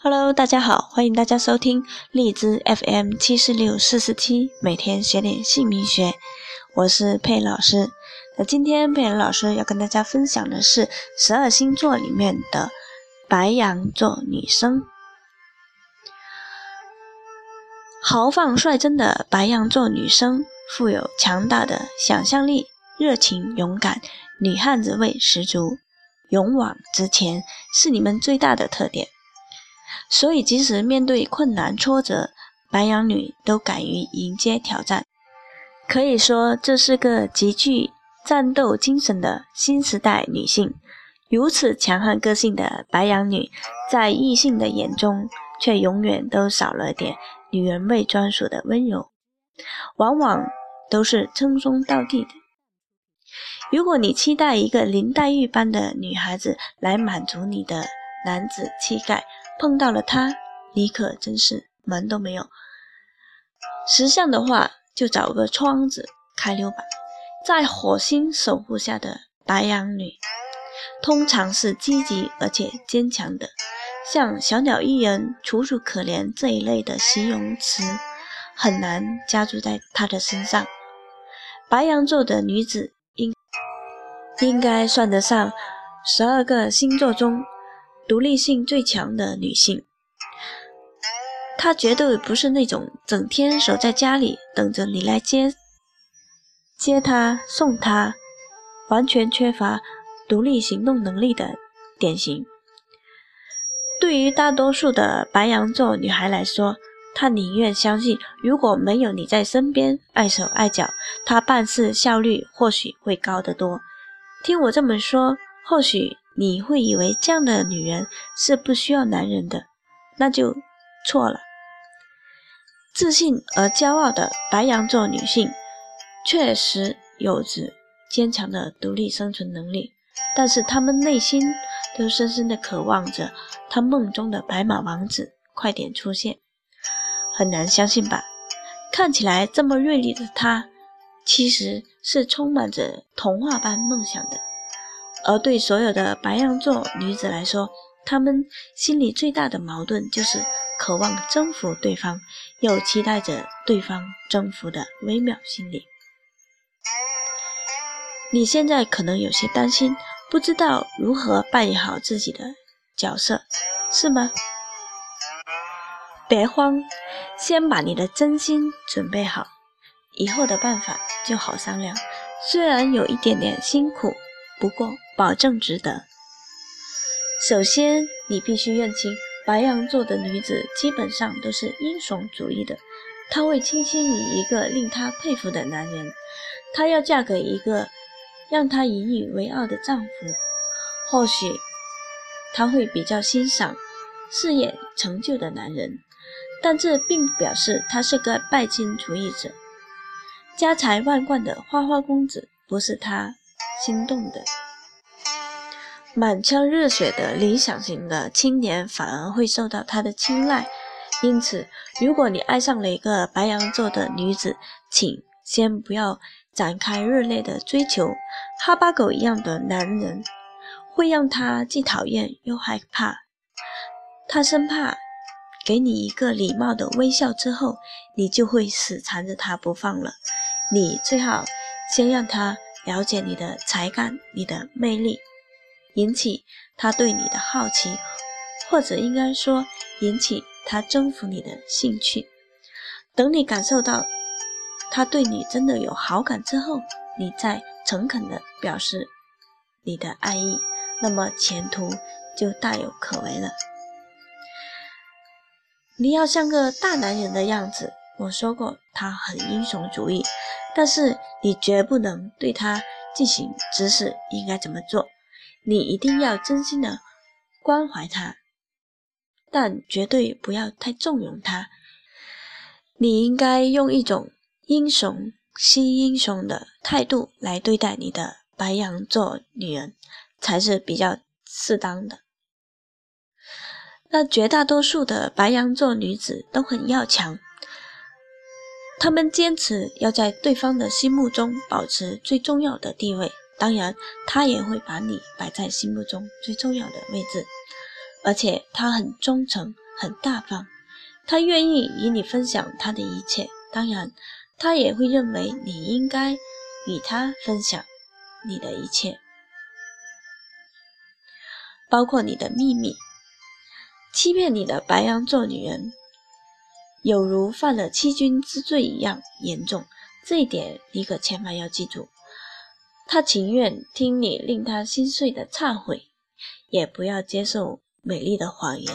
Hello，大家好，欢迎大家收听荔枝 FM 七四六四四七，每天学点姓名学，我是佩老师。那今天佩老师要跟大家分享的是十二星座里面的白羊座女生。豪放率真的白羊座女生，富有强大的想象力，热情勇敢，女汉子味十足，勇往直前是你们最大的特点。所以，即使面对困难挫折，白羊女都敢于迎接挑战。可以说，这是个极具战斗精神的新时代女性。如此强悍个性的白羊女，在异性的眼中，却永远都少了点女人味专属的温柔，往往都是称兄道弟的。如果你期待一个林黛玉般的女孩子来满足你的男子气概，碰到了他，你可真是门都没有。识相的话，就找个窗子开溜吧。在火星守护下的白羊女，通常是积极而且坚强的，像小鸟依人、楚楚可怜这一类的形容词，很难加注在她的身上。白羊座的女子应应该算得上十二个星座中。独立性最强的女性，她绝对不是那种整天守在家里等着你来接接她送她，完全缺乏独立行动能力的典型。对于大多数的白羊座女孩来说，她宁愿相信，如果没有你在身边碍手碍脚，她办事效率或许会高得多。听我这么说，或许。你会以为这样的女人是不需要男人的，那就错了。自信而骄傲的白羊座女性确实有着坚强的独立生存能力，但是她们内心都深深的渴望着她梦中的白马王子快点出现。很难相信吧？看起来这么锐利的她，其实是充满着童话般梦想的。而对所有的白羊座女子来说，她们心里最大的矛盾就是渴望征服对方，又期待着对方征服的微妙心理。你现在可能有些担心，不知道如何扮演好自己的角色，是吗？别慌，先把你的真心准备好，以后的办法就好商量。虽然有一点点辛苦。不过，保证值得。首先，你必须认清，白羊座的女子基本上都是英雄主义的。她会倾心于一个令她佩服的男人，她要嫁给一个让她引以为傲的丈夫。或许，她会比较欣赏事业成就的男人，但这并不表示她是个拜金主义者。家财万贯的花花公子不是她。心动的、满腔热血的理想型的青年，反而会受到他的青睐。因此，如果你爱上了一个白羊座的女子，请先不要展开热烈的追求。哈巴狗一样的男人会让他既讨厌又害怕，他生怕给你一个礼貌的微笑之后，你就会死缠着他不放了。你最好先让他。了解你的才干，你的魅力，引起他对你的好奇，或者应该说引起他征服你的兴趣。等你感受到他对你真的有好感之后，你再诚恳地表示你的爱意，那么前途就大有可为了。你要像个大男人的样子。我说过，他很英雄主义。但是你绝不能对他进行指使应该怎么做，你一定要真心的关怀他，但绝对不要太纵容他。你应该用一种英雄惜英雄的态度来对待你的白羊座女人，才是比较适当的。那绝大多数的白羊座女子都很要强。他们坚持要在对方的心目中保持最重要的地位，当然，他也会把你摆在心目中最重要的位置。而且，他很忠诚，很大方，他愿意与你分享他的一切。当然，他也会认为你应该与他分享你的一切，包括你的秘密。欺骗你的白羊座女人，有如犯了欺君之罪一样严重。这一点你可千万要记住。他情愿听你令他心碎的忏悔，也不要接受美丽的谎言。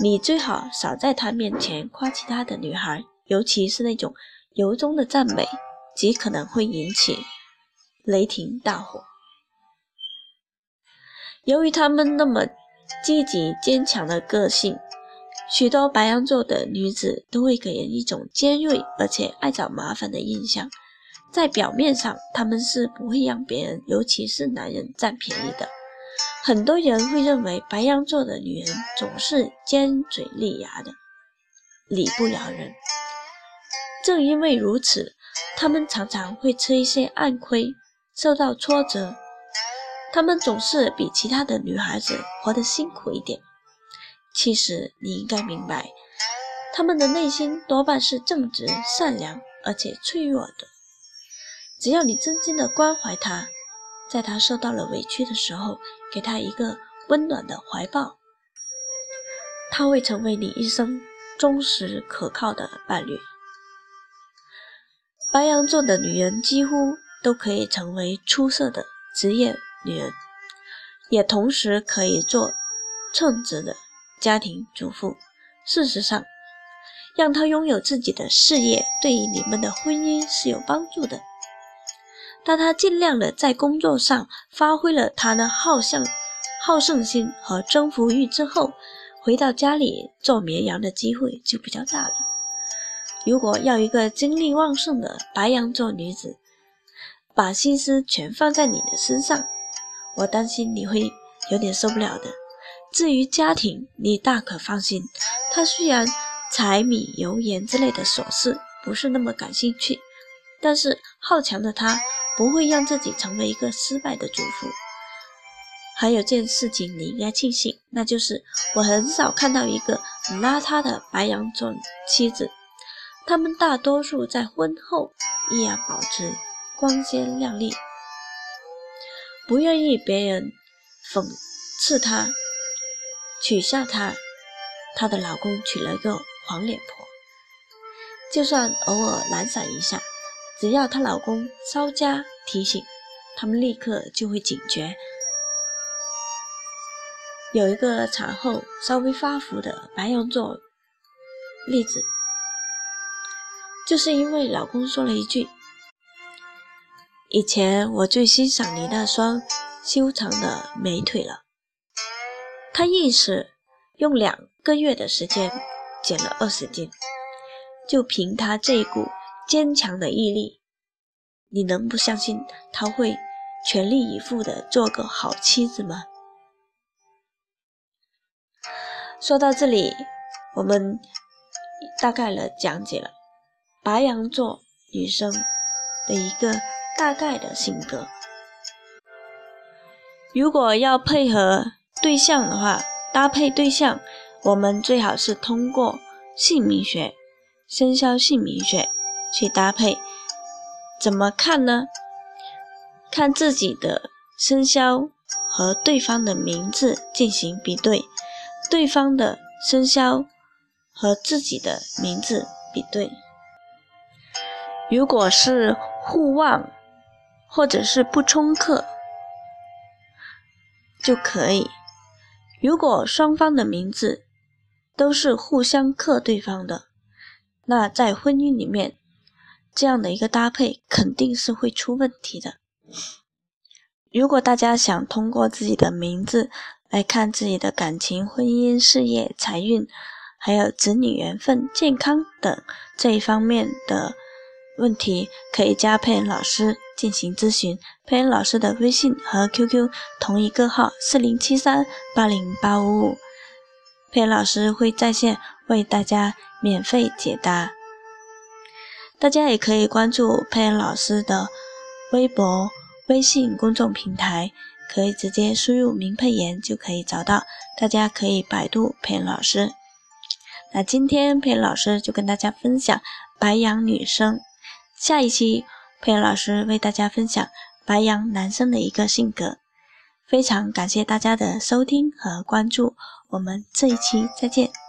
你最好少在他面前夸其他的女孩，尤其是那种由衷的赞美，极可能会引起雷霆大火。由于他们那么积极坚强的个性，许多白羊座的女子都会给人一种尖锐而且爱找麻烦的印象。在表面上，他们是不会让别人，尤其是男人占便宜的。很多人会认为白羊座的女人总是尖嘴利牙的，理不饶人。正因为如此，他们常常会吃一些暗亏，受到挫折。他们总是比其他的女孩子活得辛苦一点。其实你应该明白，他们的内心多半是正直、善良而且脆弱的。只要你真心的关怀他，在他受到了委屈的时候，给他一个温暖的怀抱，他会成为你一生忠实可靠的伴侣。白羊座的女人几乎都可以成为出色的职业女人，也同时可以做称职的家庭主妇。事实上，让她拥有自己的事业，对于你们的婚姻是有帮助的。当他尽量的在工作上发挥了他的好胜、好胜心和征服欲之后，回到家里做绵羊的机会就比较大了。如果要一个精力旺盛的白羊座女子把心思全放在你的身上，我担心你会有点受不了的。至于家庭，你大可放心，他虽然柴米油盐之类的琐事不是那么感兴趣，但是好强的他。不会让自己成为一个失败的主妇。还有件事情你应该庆幸，那就是我很少看到一个邋遢的白羊座妻子，他们大多数在婚后依然保持光鲜亮丽，不愿意别人讽刺他、取笑她。她的老公娶了个黄脸婆，就算偶尔懒散一下。只要她老公稍加提醒，他们立刻就会警觉。有一个产后稍微发福的白羊座例子，就是因为老公说了一句：“以前我最欣赏你那双修长的美腿了。”他硬是用两个月的时间减了二十斤，就凭他这一股。坚强的毅力，你能不相信他会全力以赴的做个好妻子吗？说到这里，我们大概了讲解了白羊座女生的一个大概的性格。如果要配合对象的话，搭配对象，我们最好是通过姓名学、生肖姓名学。去搭配，怎么看呢？看自己的生肖和对方的名字进行比对，对方的生肖和自己的名字比对。如果是互旺或者是不冲克就可以。如果双方的名字都是互相克对方的，那在婚姻里面。这样的一个搭配肯定是会出问题的。如果大家想通过自己的名字来看自己的感情、婚姻、事业、财运，还有子女缘分、健康等这一方面的问题，可以加佩恩老师进行咨询。佩恩老师的微信和 QQ 同一个号：四零七三八零八五五，佩恩老师会在线为大家免费解答。大家也可以关注佩恩老师的微博、微信公众平台，可以直接输入“明佩言”就可以找到。大家可以百度佩恩老师。那今天佩恩老师就跟大家分享白羊女生，下一期佩恩老师为大家分享白羊男生的一个性格。非常感谢大家的收听和关注，我们这一期再见。